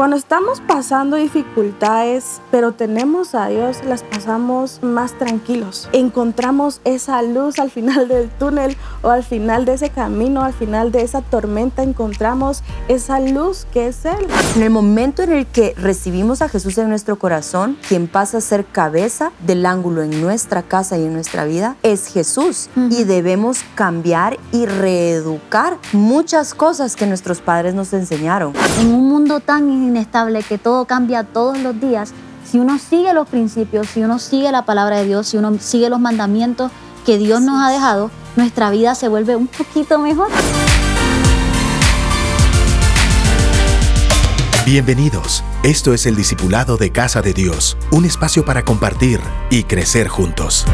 Cuando estamos pasando dificultades, pero tenemos a Dios, las pasamos más tranquilos. Encontramos esa luz al final del túnel o al final de ese camino, al final de esa tormenta, encontramos esa luz que es Él. En el momento en el que recibimos a Jesús en nuestro corazón, quien pasa a ser cabeza del ángulo en nuestra casa y en nuestra vida, es Jesús. Y debemos cambiar y reeducar muchas cosas que nuestros padres nos enseñaron. En un mundo tan inestable, que todo cambia todos los días, si uno sigue los principios, si uno sigue la palabra de Dios, si uno sigue los mandamientos que Dios nos ha dejado, nuestra vida se vuelve un poquito mejor. Bienvenidos. Esto es el Discipulado de Casa de Dios, un espacio para compartir y crecer juntos.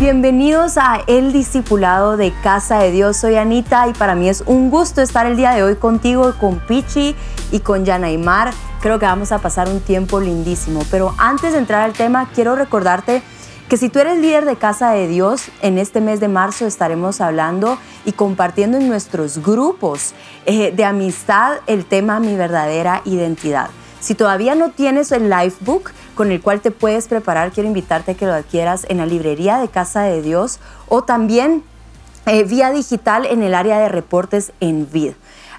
Bienvenidos a El Discipulado de Casa de Dios. Soy Anita y para mí es un gusto estar el día de hoy contigo, con Pichi y con Yanaimar. Creo que vamos a pasar un tiempo lindísimo. Pero antes de entrar al tema, quiero recordarte que si tú eres líder de Casa de Dios, en este mes de marzo estaremos hablando y compartiendo en nuestros grupos eh, de amistad el tema Mi verdadera identidad. Si todavía no tienes el Lifebook con el cual te puedes preparar, quiero invitarte a que lo adquieras en la librería de Casa de Dios o también eh, vía digital en el área de reportes en VID.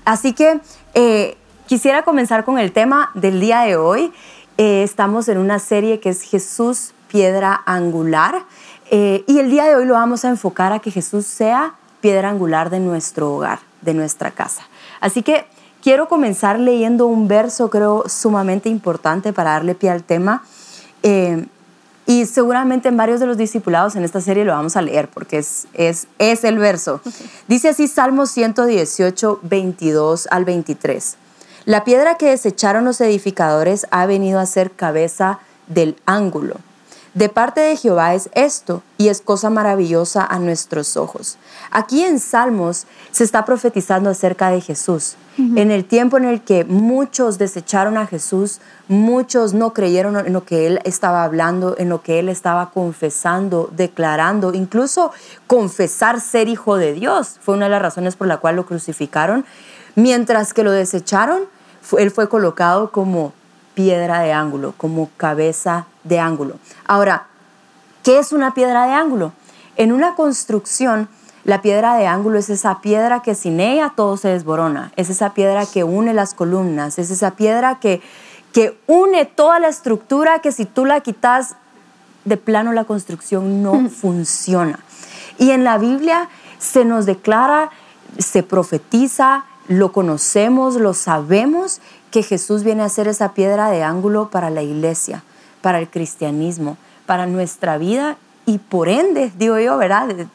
Así que eh, quisiera comenzar con el tema del día de hoy. Eh, estamos en una serie que es Jesús piedra angular y el día de hoy lo vamos a enfocar a que Jesús sea piedra angular de nuestro hogar, de nuestra casa. Así que Quiero comenzar leyendo un verso, creo, sumamente importante para darle pie al tema. Eh, y seguramente en varios de los discipulados en esta serie lo vamos a leer porque es, es, es el verso. Dice así Salmo 118, 22 al 23. La piedra que desecharon los edificadores ha venido a ser cabeza del ángulo. De parte de Jehová es esto, y es cosa maravillosa a nuestros ojos. Aquí en Salmos se está profetizando acerca de Jesús. En el tiempo en el que muchos desecharon a Jesús, muchos no creyeron en lo que Él estaba hablando, en lo que Él estaba confesando, declarando, incluso confesar ser hijo de Dios. Fue una de las razones por la cual lo crucificaron. Mientras que lo desecharon, Él fue colocado como piedra de ángulo, como cabeza de ángulo. Ahora, ¿qué es una piedra de ángulo? En una construcción, la piedra de ángulo es esa piedra que sin ella todo se desborona, es esa piedra que une las columnas, es esa piedra que, que une toda la estructura que si tú la quitas, de plano la construcción no funciona. Y en la Biblia se nos declara, se profetiza, lo conocemos, lo sabemos, que Jesús viene a ser esa piedra de ángulo para la iglesia, para el cristianismo, para nuestra vida y por ende, digo yo, ¿verdad?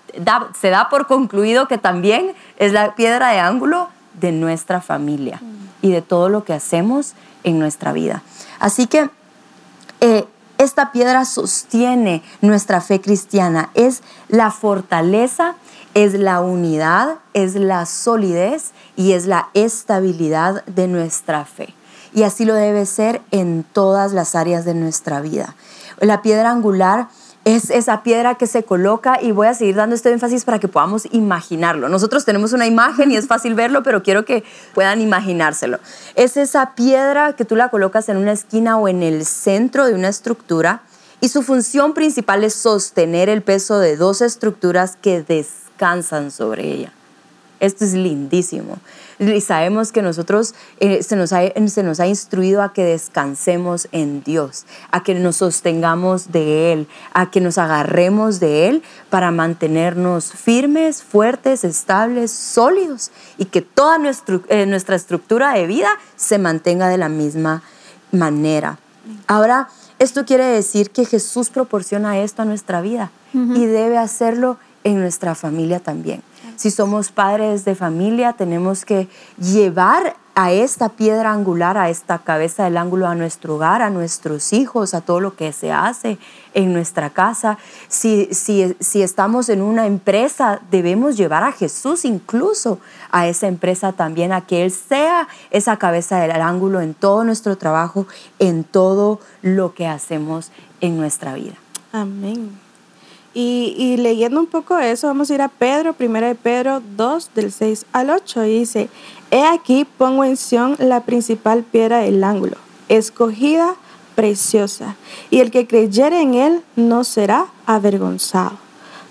se da por concluido que también es la piedra de ángulo de nuestra familia y de todo lo que hacemos en nuestra vida. Así que eh, esta piedra sostiene nuestra fe cristiana, es la fortaleza, es la unidad, es la solidez y es la estabilidad de nuestra fe. Y así lo debe ser en todas las áreas de nuestra vida. La piedra angular es esa piedra que se coloca y voy a seguir dando este énfasis para que podamos imaginarlo. Nosotros tenemos una imagen y es fácil verlo, pero quiero que puedan imaginárselo. Es esa piedra que tú la colocas en una esquina o en el centro de una estructura y su función principal es sostener el peso de dos estructuras que descansan sobre ella. Esto es lindísimo. Y sabemos que nosotros eh, se, nos ha, instruido a que descansemos en Dios, a que nos sostengamos de Él, a que nos agarremos de Él para mantenernos firmes, fuertes, estables, sólidos y que toda eh, nuestra estructura de vida se mantenga de la misma manera. Ahora, esto quiere decir que Jesús proporciona esto a nuestra vida y debe hacerlo en nuestra familia también. Si somos padres de familia, tenemos que llevar a esta piedra angular, a esta cabeza del ángulo, a nuestro hogar, a nuestros hijos, a todo lo que se hace en nuestra casa. Si, si, si estamos en una empresa, debemos llevar a Jesús incluso a esa empresa también, a que Él sea esa cabeza del ángulo en todo nuestro trabajo, en todo lo que hacemos en nuestra vida. Amén. Y, leyendo un poco eso, vamos a ir a Pedro, 1 de Pedro 2, del 6 al 8, y dice, He aquí pongo en Sión la principal piedra del ángulo, escogida, preciosa, y el que creyere en él no será avergonzado.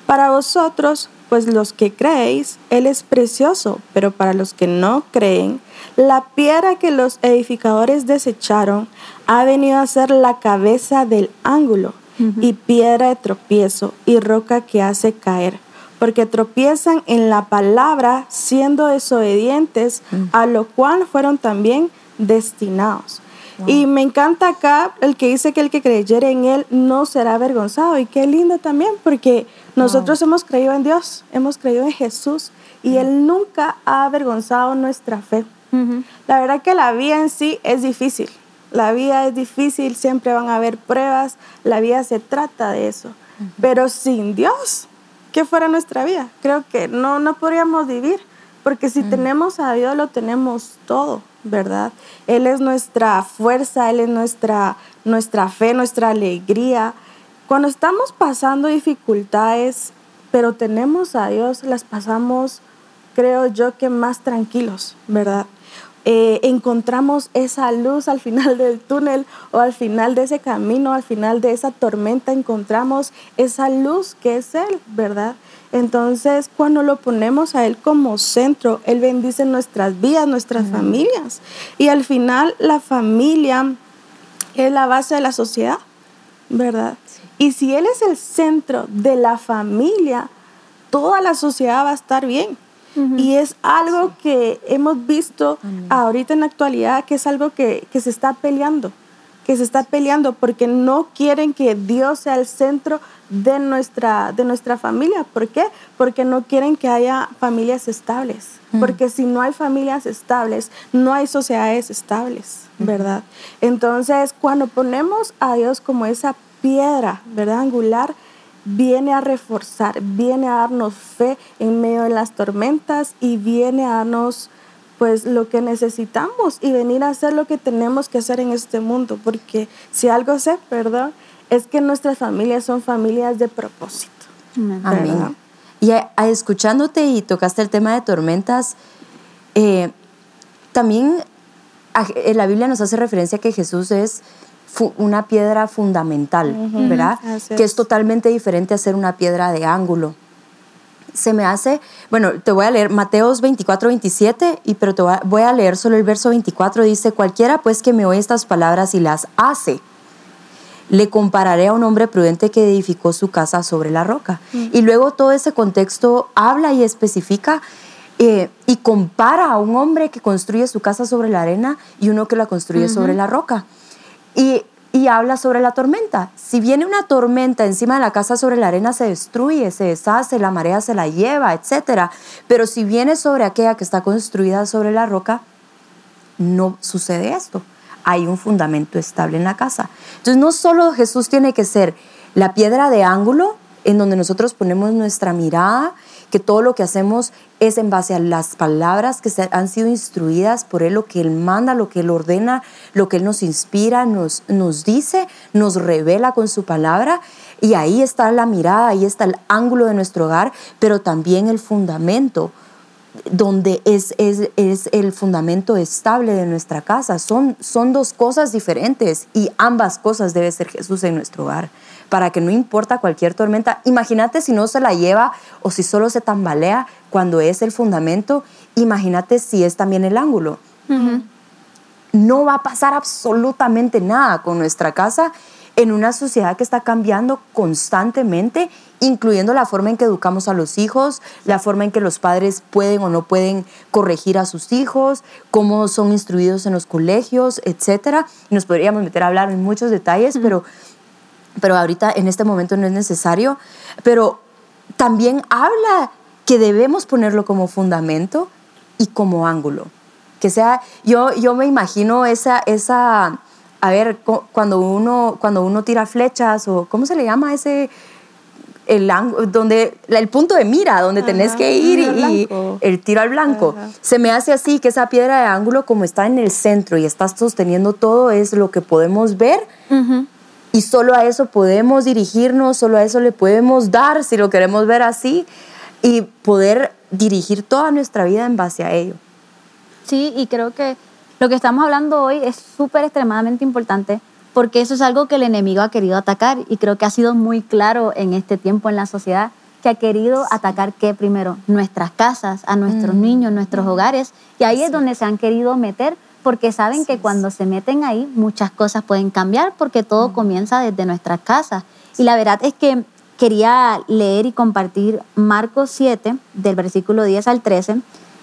Para vosotros, pues los que creéis, él es precioso, pero para los que no creen, la piedra que los edificadores desecharon ha venido a ser la cabeza del ángulo y piedra de tropiezo y roca que hace caer, porque tropiezan en la palabra siendo desobedientes, a lo cual fueron también destinados. Y me encanta acá el que dice que el que creyere en él no será avergonzado. Y qué lindo también, porque nosotros hemos creído en Dios, hemos creído en Jesús y Él nunca ha avergonzado nuestra fe. La verdad que la vida en sí es difícil. La vida es difícil, siempre van a haber pruebas, la vida se trata de eso. Pero sin Dios, ¿qué fuera nuestra vida? Creo que no, no podríamos vivir, porque si tenemos a Dios lo tenemos todo, ¿verdad? Él es nuestra fuerza, Él es nuestra, nuestra fe, nuestra alegría. Cuando estamos pasando dificultades, pero tenemos a Dios, las pasamos, creo yo, que más tranquilos, ¿verdad? Eh, encontramos esa luz al final del túnel o al final de ese camino, al final de esa tormenta, encontramos esa luz que es Él, ¿verdad? Entonces, cuando lo ponemos a Él como centro, Él bendice nuestras vidas, nuestras familias. Y al final, la familia es la base de la sociedad, ¿verdad? Y si Él es el centro de la familia, toda la sociedad va a estar bien. Y es algo que hemos visto ahorita en la actualidad, que es algo que, se está peleando, que se está peleando porque no quieren que Dios sea el centro de nuestra, de nuestra familia. ¿Por qué? Porque no quieren que haya familias estables. Porque si no hay familias estables, no hay sociedades estables, ¿verdad? Entonces, cuando ponemos a Dios como esa piedra, ¿verdad? Angular, viene a reforzar, viene a darnos fe en medio de las tormentas y viene a darnos pues lo que necesitamos y venir a hacer lo que tenemos que hacer en este mundo, porque si algo sé, perdón, es que nuestras familias son familias de propósito. Amén. Y escuchándote y tocaste el tema de tormentas, eh, también en la Biblia nos hace referencia que Jesús es una piedra fundamental, ¿verdad? Que es totalmente diferente a ser una piedra de ángulo. Se me hace, bueno, te voy a leer Mateos 24, 27, y, pero te voy a, leer solo el verso 24. Dice, cualquiera pues que me oye estas palabras y las hace, le compararé a un hombre prudente que edificó su casa sobre la roca. Y luego todo ese contexto habla y especifica eh, y compara a un hombre que construye su casa sobre la arena y uno que la construye sobre la roca. Y, habla sobre la tormenta. Si viene una tormenta encima de la casa sobre la arena, se destruye, se deshace, la marea se la lleva, etc. Pero si viene sobre aquella que está construida sobre la roca, no sucede esto. Hay un fundamento estable en la casa. Entonces no solo Jesús tiene que ser la piedra de ángulo en donde nosotros ponemos nuestra mirada, que todo lo que hacemos es en base a las palabras que han sido instruidas por Él, lo que Él manda, lo que Él ordena, lo que Él nos inspira, nos, nos dice, nos revela con su palabra. Y ahí está la mirada, ahí está el ángulo de nuestro hogar, pero también el fundamento donde es, es, es, el fundamento estable de nuestra casa. Son, son dos cosas diferentes y ambas cosas debe ser Jesús en nuestro hogar para que no importa cualquier tormenta. Imagínate si no se la lleva o si solo se tambalea cuando es el fundamento, imagínate si es también el ángulo. No va a pasar absolutamente nada con nuestra casa en una sociedad que está cambiando constantemente, incluyendo la forma en que educamos a los hijos, la forma en que los padres pueden o no pueden corregir a sus hijos, cómo son instruidos en los colegios, etc. Nos podríamos meter a hablar en muchos detalles, pero pero ahorita en este momento no es necesario. Pero también habla que debemos ponerlo como fundamento y como ángulo. Que sea, yo, yo me imagino esa, esa, a ver, cuando uno, cuando uno tira flechas o, ¿cómo se le llama ese? El, donde, el punto de mira, donde tenés que ir y, el tiro al blanco. Se me hace así que esa piedra de ángulo como está en el centro y estás sosteniendo todo es lo que podemos ver. Y solo a eso podemos dirigirnos, solo a eso le podemos dar, si lo queremos ver así, y poder dirigir toda nuestra vida en base a ello. Sí, y creo que lo que estamos hablando hoy es súper extremadamente importante porque eso es algo que el enemigo ha querido atacar y creo que ha sido muy claro en este tiempo en la sociedad que ha querido atacar qué primero nuestras casas, a nuestros Mm. niños, nuestros hogares. Y ahí es donde se han querido meter porque saben que cuando se meten ahí muchas cosas pueden cambiar porque Mm. todo comienza desde nuestras casas y la verdad es que quería leer y compartir Marcos 7 del versículo 10 al 13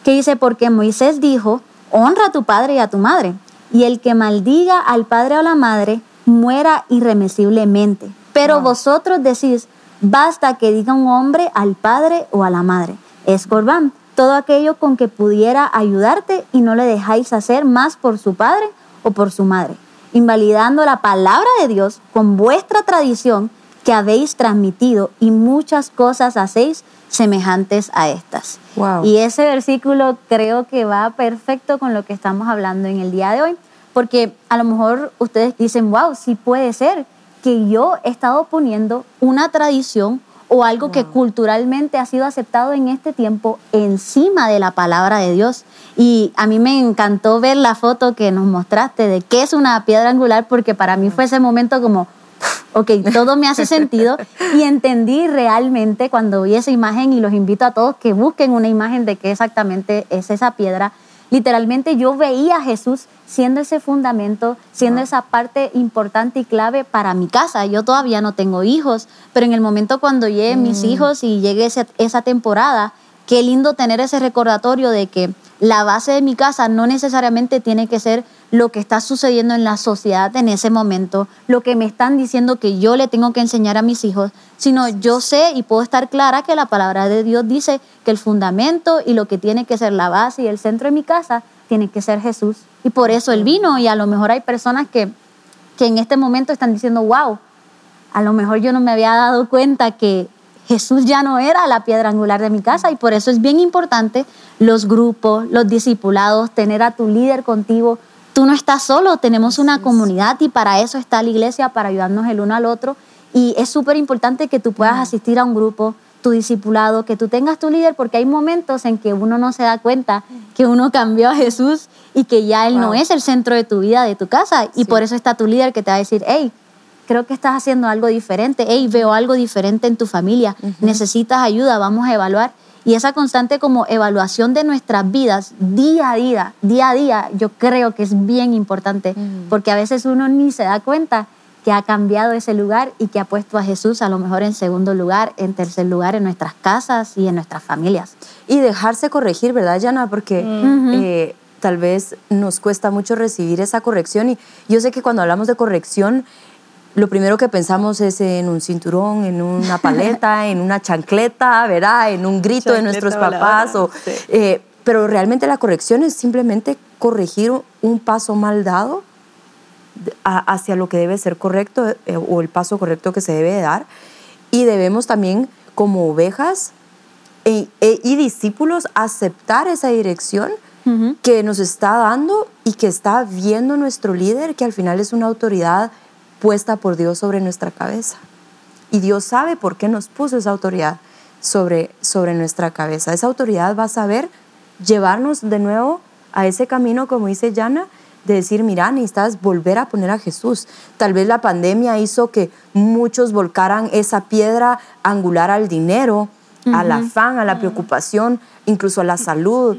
que dice porque Moisés dijo honra a tu padre y a tu madre y el que maldiga al padre o la madre muera irremisiblemente. Pero vosotros decís, basta que diga un hombre al padre o a la madre. Es corbán, todo aquello con que pudiera ayudarte y no le dejáis hacer más por su padre o por su madre, invalidando la palabra de Dios con vuestra tradición que habéis transmitido y muchas cosas hacéis semejantes a estas. Wow. Y ese versículo creo que va perfecto con lo que estamos hablando en el día de hoy, porque a lo mejor ustedes dicen, wow, sí puede ser que yo he estado poniendo una tradición o algo que culturalmente ha sido aceptado en este tiempo encima de la palabra de Dios. Y a mí me encantó ver la foto que nos mostraste de qué es una piedra angular, porque para mí fue ese momento como, ok, todo me hace sentido y entendí realmente cuando vi esa imagen y los invito a todos que busquen una imagen de qué exactamente es esa piedra. Literalmente yo veía a Jesús siendo ese fundamento, siendo esa parte importante y clave para mi casa. Yo todavía no tengo hijos, pero en el momento cuando lleguen mis hijos y llegue esa temporada, qué lindo tener ese recordatorio de que la base de mi casa no necesariamente tiene que ser lo que está sucediendo en la sociedad en ese momento, lo que me están diciendo que yo le tengo que enseñar a mis hijos, sino yo sé y puedo estar clara que la palabra de Dios dice que el fundamento y lo que tiene que ser la base y el centro de mi casa tiene que ser Jesús. Y por eso Él vino y a lo mejor hay personas que, que en este momento están diciendo, wow, a lo mejor yo no me había dado cuenta que Jesús ya no era la piedra angular de mi casa y por eso es bien importante los grupos, los discipulados, tener a tu líder contigo. Tú no estás solo, tenemos una comunidad y para eso está la iglesia, para ayudarnos el uno al otro. Y es súper importante que tú puedas asistir a un grupo, tu discipulado, que tú tengas tu líder, porque hay momentos en que uno no se da cuenta que uno cambió a Jesús y que ya Él no es el centro de tu vida, de tu casa. Y por eso está tu líder que te va a decir, hey, creo que estás haciendo algo diferente, hey, veo algo diferente en tu familia, necesitas ayuda, vamos a evaluar. Y esa constante como evaluación de nuestras vidas día a día, día a día, yo creo que es bien importante, porque a veces uno ni se da cuenta que ha cambiado ese lugar y que ha puesto a Jesús a lo mejor en segundo lugar, en tercer lugar en nuestras casas y en nuestras familias. Y dejarse corregir, ¿verdad, Yana? Porque eh, tal vez nos cuesta mucho recibir esa corrección. Y yo sé que cuando hablamos de corrección, lo primero que pensamos es en un cinturón, en una paleta, en una chancleta, ¿verdad? En un grito de Chancleta nuestros voladora, papás. O, sí. eh, pero realmente la corrección es simplemente corregir un paso mal dado de- a- hacia lo que debe ser correcto eh, o el paso correcto que se debe dar. Y debemos también, como ovejas e- e- y discípulos, aceptar esa dirección que nos está dando y que está viendo nuestro líder, que al final es una autoridad puesta por Dios sobre nuestra cabeza. Y Dios sabe por qué nos puso esa autoridad sobre, sobre nuestra cabeza. Esa autoridad va a saber llevarnos de nuevo a ese camino, como dice Yana, de decir, mira, necesitas volver a poner a Jesús. Tal vez la pandemia hizo que muchos volcaran esa piedra angular al dinero, al afán, a la preocupación, incluso a la salud,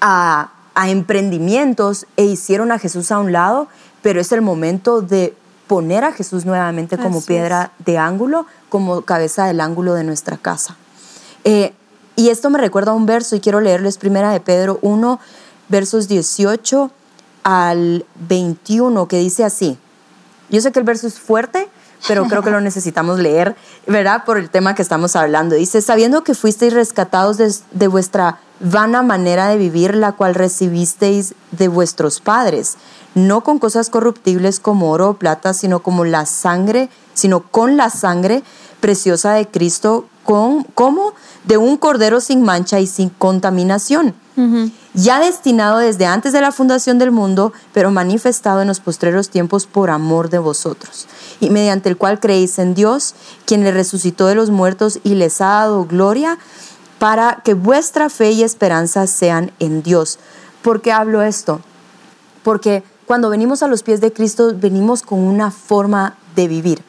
a, a emprendimientos e hicieron a Jesús a un lado, pero es el momento de poner a Jesús nuevamente como Así piedra de ángulo, como cabeza del ángulo de nuestra casa. Eh, y esto me recuerda a un verso y quiero leerles primera de Pedro 1, versos 18 al 21, que dice así. Yo sé que el verso es fuerte, pero creo que lo necesitamos leer, ¿verdad? Por el tema que estamos hablando. Dice, sabiendo que fuisteis rescatados de, de vuestra vana manera de vivir, la cual recibisteis de vuestros padres, no con cosas corruptibles como oro o plata, sino como la sangre, sino con la sangre preciosa de Cristo, con, como de un cordero sin mancha y sin contaminación. ya destinado desde antes de la fundación del mundo, pero manifestado en los postreros tiempos por amor de vosotros, y mediante el cual creéis en Dios, quien le resucitó de los muertos y les ha dado gloria, para que vuestra fe y esperanza sean en Dios. ¿Por qué hablo esto? Porque cuando venimos a los pies de Cristo, venimos con una forma de vivir,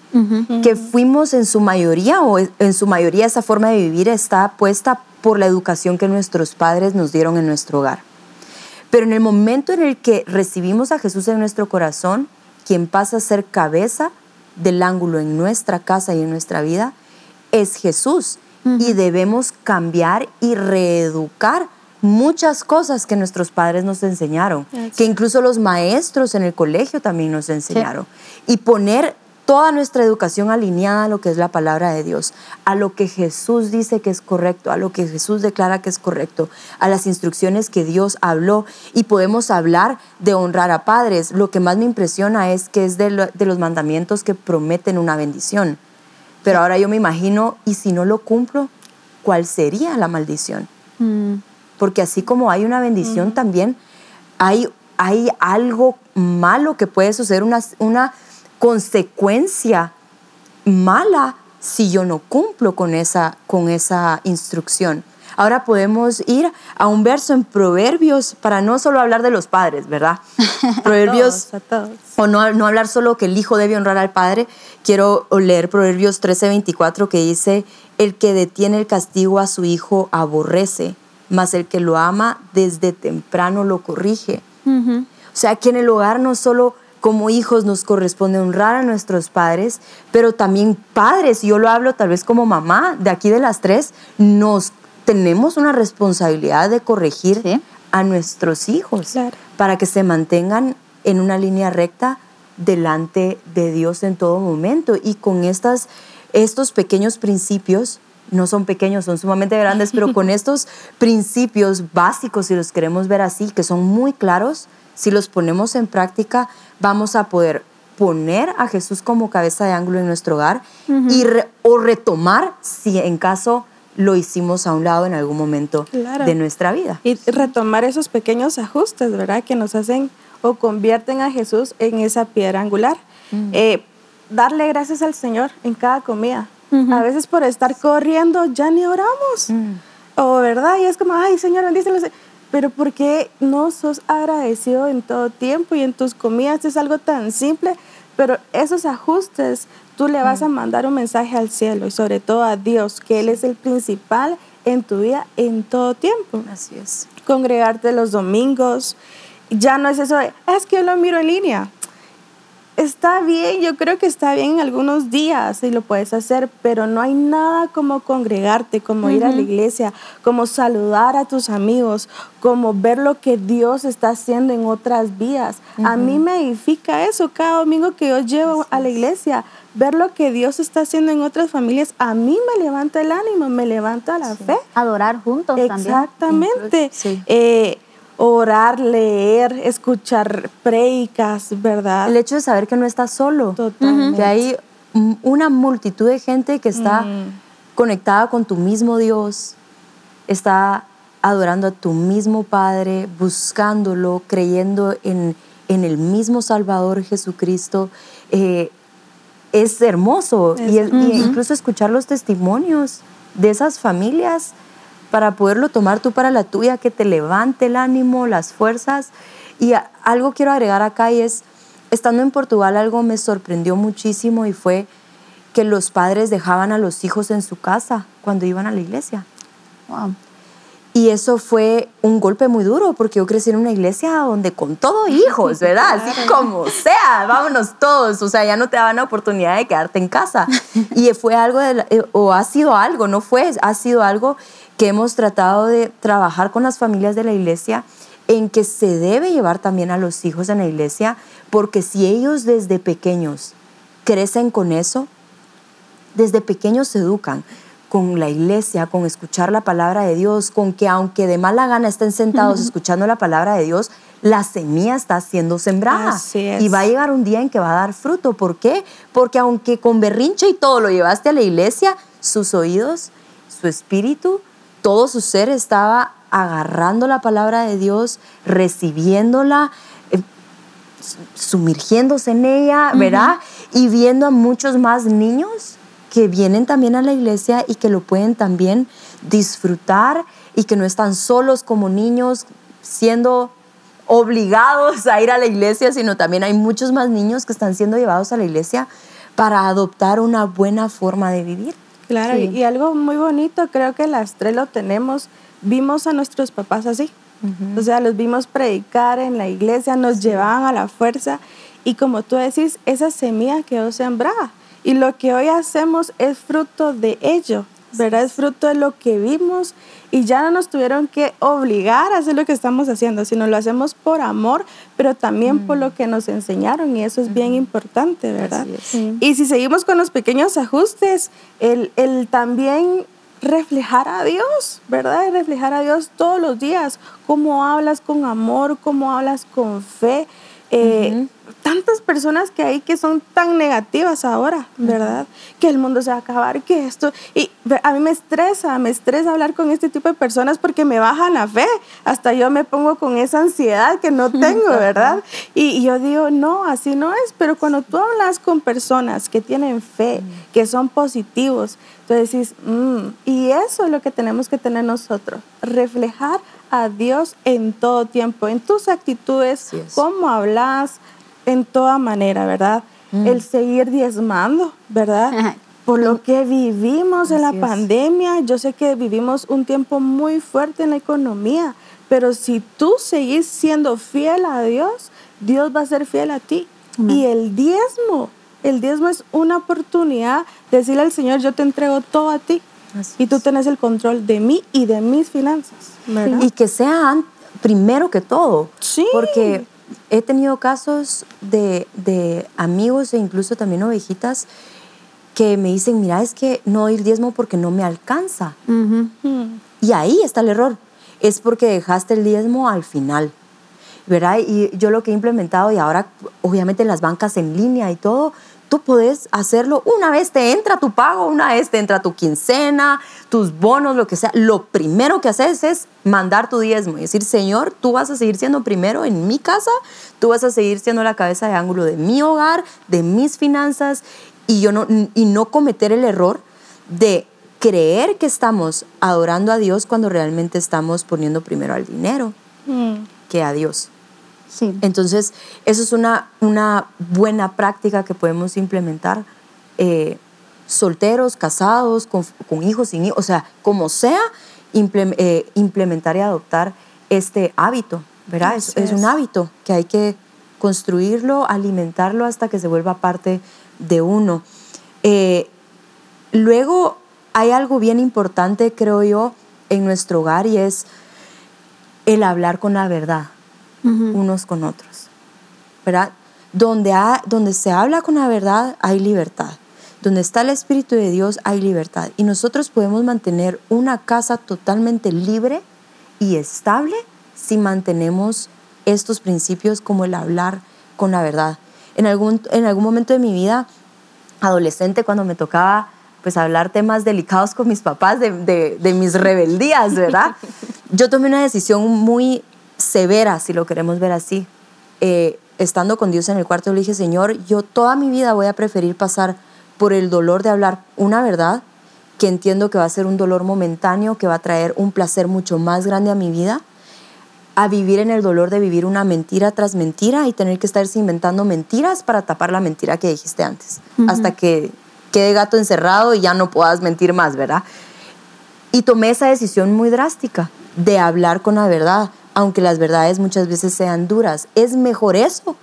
que fuimos en su mayoría, o en su mayoría esa forma de vivir está puesta por la educación que nuestros padres nos dieron en nuestro hogar. Pero en el momento en el que recibimos a Jesús en nuestro corazón, quien pasa a ser cabeza del ángulo en nuestra casa y en nuestra vida, es Jesús. Y debemos cambiar y reeducar muchas cosas que nuestros padres nos enseñaron, que incluso los maestros en el colegio también nos enseñaron. Y poner toda nuestra educación alineada a lo que es la palabra de Dios, a lo que Jesús dice que es correcto, a lo que Jesús declara que es correcto, a las instrucciones que Dios habló y podemos hablar de honrar a padres. Lo que más me impresiona es que es de, los mandamientos que prometen una bendición. Pero ahora yo me imagino, ¿y si no lo cumplo? ¿Cuál sería la maldición? Mm. Porque así como hay una bendición, también hay, hay algo malo que puede suceder, una, una consecuencia mala si yo no cumplo con esa, con esa instrucción. Ahora podemos ir a un verso en Proverbios para no solo hablar de los padres, ¿verdad? Proverbios, o no, no hablar solo que el hijo debe honrar al padre. Quiero leer Proverbios 13:24 que dice, el que detiene el castigo a su hijo aborrece, mas el que lo ama desde temprano lo corrige. O sea, que en el hogar no solo como hijos nos corresponde honrar a nuestros padres, pero también padres, yo lo hablo tal vez como mamá de aquí de las tres, nos tenemos una responsabilidad de corregir a nuestros hijos para que se mantengan en una línea recta delante de Dios en todo momento. Y con estas, estos pequeños principios, no son pequeños, son sumamente grandes, pero con estos principios básicos, si los queremos ver así, que son muy claros, si los ponemos en práctica, vamos a poder poner a Jesús como cabeza de ángulo en nuestro hogar y o retomar si en caso lo hicimos a un lado en algún momento de nuestra vida. Y retomar esos pequeños ajustes, ¿verdad? Que nos hacen o convierten a Jesús en esa piedra angular. Eh, darle gracias al Señor en cada comida. A veces por estar corriendo ya ni oramos. O, ¿verdad? Y es como, ay, Señor, bendícelo pero ¿por qué no sos agradecido en todo tiempo y en tus comidas? Es algo tan simple, pero esos ajustes tú le vas a mandar un mensaje al cielo y sobre todo a Dios, que Él es el principal en tu vida en todo tiempo. Así es. Congregarte los domingos, ya no es eso de, es que yo lo miro en línea está bien, yo creo que está bien en algunos días y lo puedes hacer, pero no hay nada como congregarte, como ir a la iglesia, como saludar a tus amigos, como ver lo que Dios está haciendo en otras vías. A mí me edifica eso cada domingo que yo llevo a la iglesia, ver lo que Dios está haciendo en otras familias, a mí me levanta el ánimo, me levanta la fe. Adorar juntos Exactamente. Eh, orar, leer, escuchar predicas, ¿verdad? El hecho de saber que no estás solo, Totalmente. que hay una multitud de gente que está mm. conectada con tu mismo Dios, está adorando a tu mismo Padre, buscándolo, creyendo en, en el mismo Salvador Jesucristo. Eh, es hermoso y, incluso escuchar los testimonios de esas familias para poderlo tomar tú para la tuya, que te levante el ánimo, las fuerzas. Y algo quiero agregar acá y es, estando en Portugal algo me sorprendió muchísimo y fue que los padres dejaban a los hijos en su casa cuando iban a la iglesia. Y eso fue un golpe muy duro porque yo crecí en una iglesia donde con todo hijos, ¿verdad? Así como sea, vámonos todos. O sea, ya no te daban la oportunidad de quedarte en casa. Y fue algo, eh, o ha sido algo, no fue, ha sido algo que hemos tratado de trabajar con las familias de la iglesia en que se debe llevar también a los hijos en la iglesia, porque si ellos desde pequeños crecen con eso, desde pequeños se educan con la iglesia, con escuchar la palabra de Dios, con que aunque de mala gana estén sentados escuchando la palabra de Dios, la semilla está siendo sembrada. Y va a llegar un día en que va a dar fruto. ¿Por qué? Porque aunque con berrinche y todo lo llevaste a la iglesia, sus oídos, su espíritu, todo su ser estaba agarrando la palabra de Dios, recibiéndola, eh, sumergiéndose en ella, ¿verdad? Y viendo a muchos más niños que vienen también a la iglesia y que lo pueden también disfrutar y que no están solos como niños siendo obligados a ir a la iglesia, sino también hay muchos más niños que están siendo llevados a la iglesia para adoptar una buena forma de vivir. Claro, y, y algo muy bonito, creo que las tres lo tenemos, vimos a nuestros papás así, o sea, los vimos predicar en la iglesia, nos llevaban a la fuerza y como tú decís, esa semilla quedó sembrada y lo que hoy hacemos es fruto de ello, ¿verdad? Es fruto de lo que vimos y ya no nos tuvieron que obligar a hacer lo que estamos haciendo, sino lo hacemos por amor, pero también por lo que nos enseñaron y eso es bien importante, ¿verdad? Y si seguimos con los pequeños ajustes, el, el también reflejar a Dios, ¿verdad? Reflejar a Dios todos los días, cómo hablas con amor, cómo hablas con fe. Eh, tantas personas que hay que son tan negativas ahora, ¿verdad? Que el mundo se va a acabar, que esto. Y a mí me estresa, me estresa hablar con este tipo de personas porque me bajan la fe. Hasta yo me pongo con esa ansiedad que no tengo, ¿verdad? Y, yo digo, no, así no es. Pero cuando tú hablas con personas que tienen fe, que son positivos, tú decís, mm", y eso es lo que tenemos que tener nosotros, reflejar a Dios en todo tiempo, en tus actitudes, cómo hablas, en toda manera, ¿verdad? Mm. El seguir diezmando, ¿verdad? Por lo que vivimos en la pandemia, yo sé que vivimos un tiempo muy fuerte en la economía, pero si tú seguís siendo fiel a Dios, Dios va a ser fiel a ti. Y el diezmo, el diezmo es una oportunidad de decirle al Señor, yo te entrego todo a ti. Y tú tenés el control de mí y de mis finanzas. Y que sea primero que todo. Sí. Porque he tenido casos de, amigos e incluso también ovejitas que me dicen, mira, es que no doy el diezmo porque no me alcanza. Y ahí está el error. Es porque dejaste el diezmo al final. ¿Verdad? Y yo lo que he implementado y ahora obviamente las bancas en línea y todo, tú puedes hacerlo una vez te entra tu pago, una vez te entra tu quincena, tus bonos, lo que sea. Lo primero que haces es mandar tu diezmo y decir, Señor, tú vas a seguir siendo primero en mi casa, tú vas a seguir siendo la cabeza de ángulo de mi hogar, de mis finanzas y, yo no, y no cometer el error de creer que estamos adorando a Dios cuando realmente estamos poniendo primero al dinero mm. que a Dios. Entonces, eso es una, una buena práctica que podemos implementar. Eh, solteros, casados, con, hijos, sin hijos, o sea, como sea, eh, implementar y adoptar este hábito, ¿verdad? Es, un hábito que hay que construirlo, alimentarlo hasta que se vuelva parte de uno. Eh, luego hay algo bien importante, creo yo, en nuestro hogar y es el hablar con la verdad unos con otros. ¿Verdad? Donde, donde se habla con la verdad hay libertad. Donde está el Espíritu de Dios hay libertad. Y nosotros podemos mantener una casa totalmente libre y estable si mantenemos estos principios como el hablar con la verdad. En algún, en algún momento de mi vida, adolescente, cuando me tocaba pues hablar temas delicados con mis papás de, de, de mis rebeldías, ¿verdad? Yo tomé una decisión muy severa, si lo queremos ver así. Eh, estando con Dios en el cuarto, le dije, Señor, yo toda mi vida voy a preferir pasar por el dolor de hablar una verdad, que entiendo que va a ser un dolor momentáneo, que va a traer un placer mucho más grande a mi vida, a vivir en el dolor de vivir una mentira tras mentira y tener que estarse inventando mentiras para tapar la mentira que dijiste antes, hasta que quede gato encerrado y ya no puedas mentir más, ¿verdad? Y tomé esa decisión muy drástica de hablar con la verdad, aunque las verdades muchas veces sean duras. Es mejor eso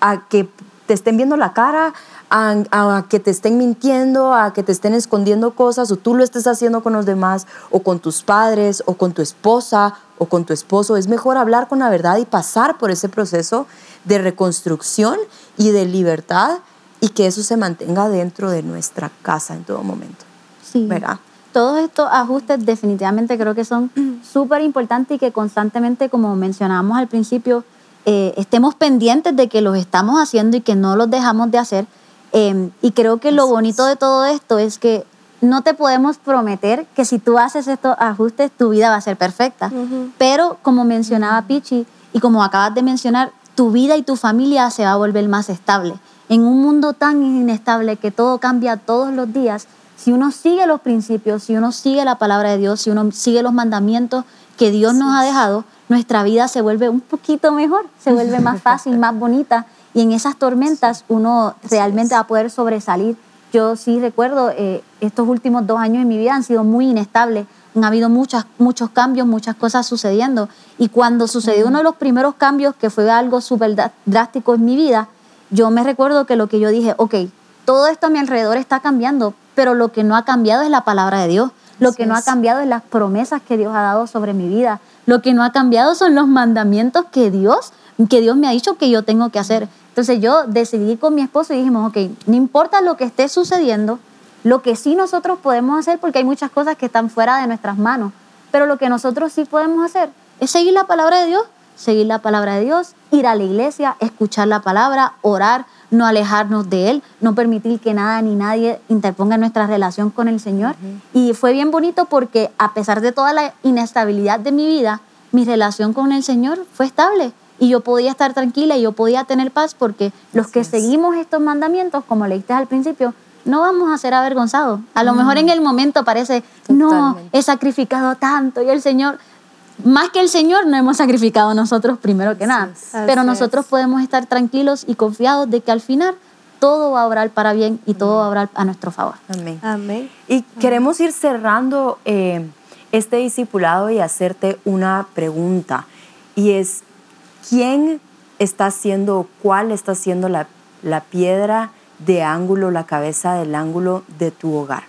a que te estén viendo la cara, a, que te estén mintiendo, a que te estén escondiendo cosas, o tú lo estés haciendo con los demás, o con tus padres, o con tu esposa, o con tu esposo. Es mejor hablar con la verdad y pasar por ese proceso de reconstrucción y de libertad y que eso se mantenga dentro de nuestra casa en todo momento. Sí. ¿Verdad? Todos estos ajustes definitivamente creo que son súper importantes y que constantemente, como mencionábamos al principio, eh, estemos pendientes de que los estamos haciendo y que no los dejamos de hacer. Em, y creo que lo bonito de todo esto es que no te podemos prometer que si tú haces estos ajustes, tu vida va a ser perfecta. Pero como mencionaba Pichi y como acabas de mencionar, tu vida y tu familia se va a volver más estable. En un mundo tan inestable que todo cambia todos los días, si uno sigue los principios, si uno sigue la palabra de Dios, si uno sigue los mandamientos que Dios nos ha dejado, nuestra vida se vuelve un poquito mejor, se vuelve más fácil, más bonita. Y en esas tormentas uno realmente va a poder sobresalir. Yo sí recuerdo, eh, estos últimos dos años de mi vida han sido muy inestables. Han habido muchas, muchos cambios, muchas cosas sucediendo. Y cuando sucedió uno de los primeros cambios, que fue algo súper drástico en mi vida, yo me recuerdo que lo que yo dije, ok, todo esto a mi alrededor está cambiando, pero lo que no ha cambiado es la palabra de Dios. Lo que no ha cambiado es las promesas que Dios ha dado sobre mi vida. Lo que no ha cambiado son los mandamientos que Dios, que Dios me ha dicho que yo tengo que hacer. Entonces yo decidí con mi esposo y dijimos, ok, no importa lo que esté sucediendo, lo que sí nosotros podemos hacer, porque hay muchas cosas que están fuera de nuestras manos, pero lo que nosotros sí podemos hacer es seguir la palabra de Dios, seguir la palabra de Dios, ir a la iglesia, escuchar la palabra, orar, no alejarnos de Él, no permitir que nada ni nadie interponga nuestra relación con el Señor. Y fue bien bonito porque a pesar de toda la inestabilidad de mi vida, mi relación con el Señor fue estable y yo podía estar tranquila y yo podía tener paz porque los que seguimos estos mandamientos, como leíste al principio, no vamos a ser avergonzados. A lo mejor en el momento parece, no, he sacrificado tanto y el Señor, más que el Señor, no hemos sacrificado nosotros primero que nada. Pero nosotros podemos estar tranquilos y confiados de que al final todo va a obrar para bien y todo va a obrar a nuestro favor. Amén. Y queremos ir cerrando eh, este discipulado y hacerte una pregunta. Y es, ¿quién está haciendo, cuál está haciendo la, piedra de ángulo, la cabeza del ángulo de tu hogar?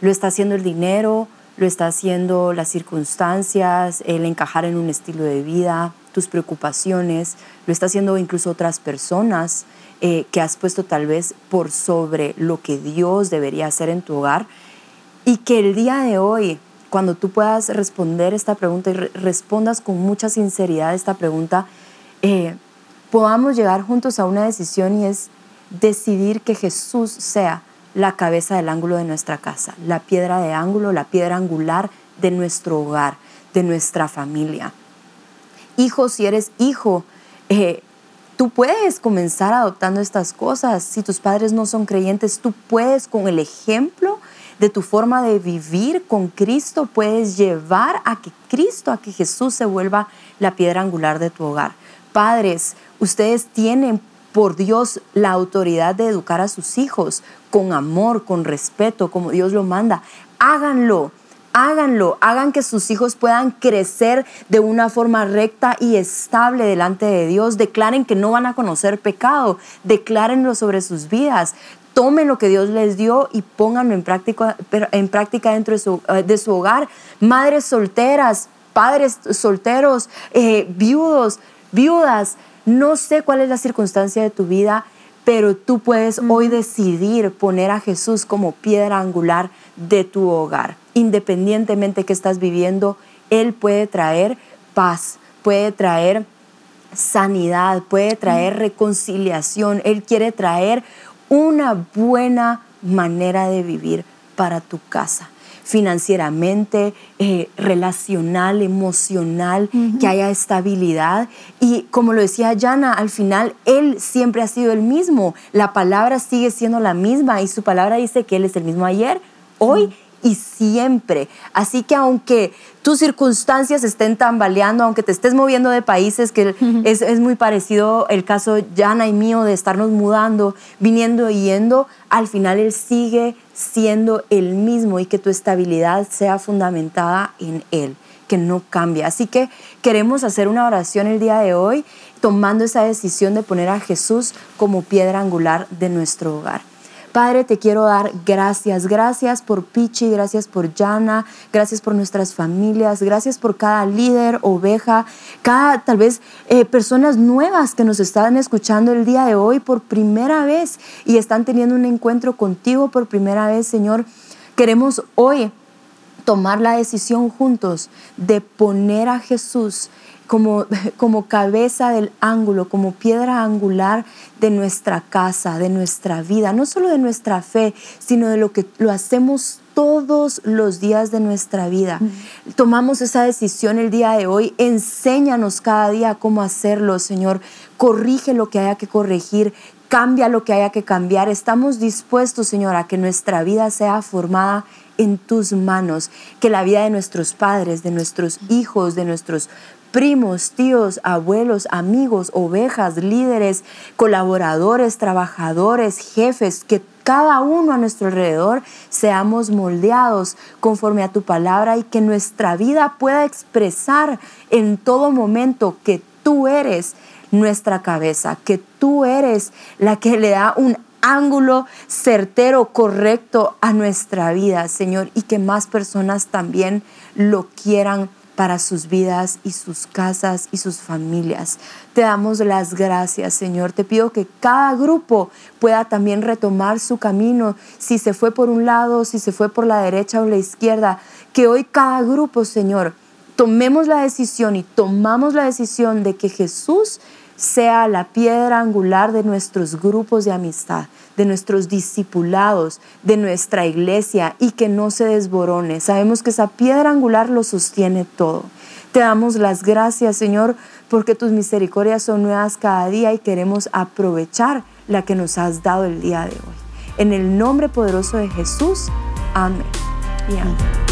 ¿Lo está haciendo el dinero? Lo está haciendo las circunstancias, el encajar en un estilo de vida, tus preocupaciones, lo está haciendo incluso otras personas eh, que has puesto tal vez por sobre lo que Dios debería hacer en tu hogar. Y que el día de hoy, cuando tú puedas responder esta pregunta y respondas con mucha sinceridad esta pregunta, eh, podamos llegar juntos a una decisión y es decidir que Jesús sea la cabeza del ángulo de nuestra casa, la piedra de ángulo, la piedra angular de nuestro hogar, de nuestra familia. Hijo, si eres hijo, eh, tú puedes comenzar adoptando estas cosas. Si tus padres no son creyentes, tú puedes con el ejemplo de tu forma de vivir con Cristo, puedes llevar a que Cristo, a que Jesús se vuelva la piedra angular de tu hogar. Padres, ustedes tienen por Dios la autoridad de educar a sus hijos con amor, con respeto, como Dios lo manda. Háganlo, háganlo, hagan que sus hijos puedan crecer de una forma recta y estable delante de Dios. Declaren que no van a conocer pecado, declárenlo sobre sus vidas. Tomen lo que Dios les dio y pónganlo en práctica, en práctica dentro de su, eh, de su hogar. Madres solteras, padres solteros, eh, viudos, viudas, no sé cuál es la circunstancia de tu vida, pero tú puedes hoy decidir poner a Jesús como piedra angular de tu hogar. Independientemente que estás viviendo, Él puede traer paz, puede traer sanidad, puede traer reconciliación. Él quiere traer una buena manera de vivir para tu casa financieramente, eh, relacional, emocional, que haya estabilidad. Y como lo decía Jana, al final Él siempre ha sido el mismo. La palabra sigue siendo la misma y su palabra dice que Él es el mismo ayer, hoy y siempre. Así que aunque tus circunstancias estén tambaleando, aunque te estés moviendo de países, que es, es, muy parecido el caso Jana y mío de estarnos mudando, viniendo y yendo, al final Él sigue siendo el mismo y que tu estabilidad sea fundamentada en Él, que no cambie. Así que queremos hacer una oración el día de hoy tomando esa decisión de poner a Jesús como piedra angular de nuestro hogar. Padre, te quiero dar gracias. Gracias por Pichi, gracias por Jana, gracias por nuestras familias, gracias por cada líder, oveja, cada tal vez eh, personas nuevas que nos están escuchando el día de hoy por primera vez y están teniendo un encuentro contigo por primera vez, Señor. Queremos hoy tomar la decisión juntos de poner a Jesús como, como cabeza del ángulo, como piedra angular de nuestra casa, de nuestra vida, no solo de nuestra fe, sino de lo que lo hacemos todos los días de nuestra vida. Tomamos esa decisión el día de hoy. Enséñanos cada día cómo hacerlo, Señor. Corrige lo que haya que corregir. Cambia lo que haya que cambiar. Estamos dispuestos, Señor, a que nuestra vida sea formada en tus manos, que la vida de nuestros padres, de nuestros hijos, de nuestros primos, tíos, abuelos, amigos, ovejas, líderes, colaboradores, trabajadores, jefes, que cada uno a nuestro alrededor seamos moldeados conforme a tu palabra y que nuestra vida pueda expresar en todo momento que tú eres nuestra cabeza, que tú eres la que le da un ángulo certero, correcto a nuestra vida, Señor, y que más personas también lo quieran para sus vidas y sus casas y sus familias. Te damos las gracias, Señor. Te pido que cada grupo pueda también retomar su camino, si se fue por un lado, si se fue por la derecha o la izquierda, que hoy cada grupo, Señor, tomemos la decisión y tomamos la decisión de que Jesús sea la piedra angular de nuestros grupos de amistad, de nuestros discipulados, de nuestra iglesia y que no se desborone. Sabemos que esa piedra angular lo sostiene todo. Te damos las gracias, Señor, porque tus misericordias son nuevas cada día y queremos aprovechar la que nos has dado el día de hoy. En el nombre poderoso de Jesús, amén y amén.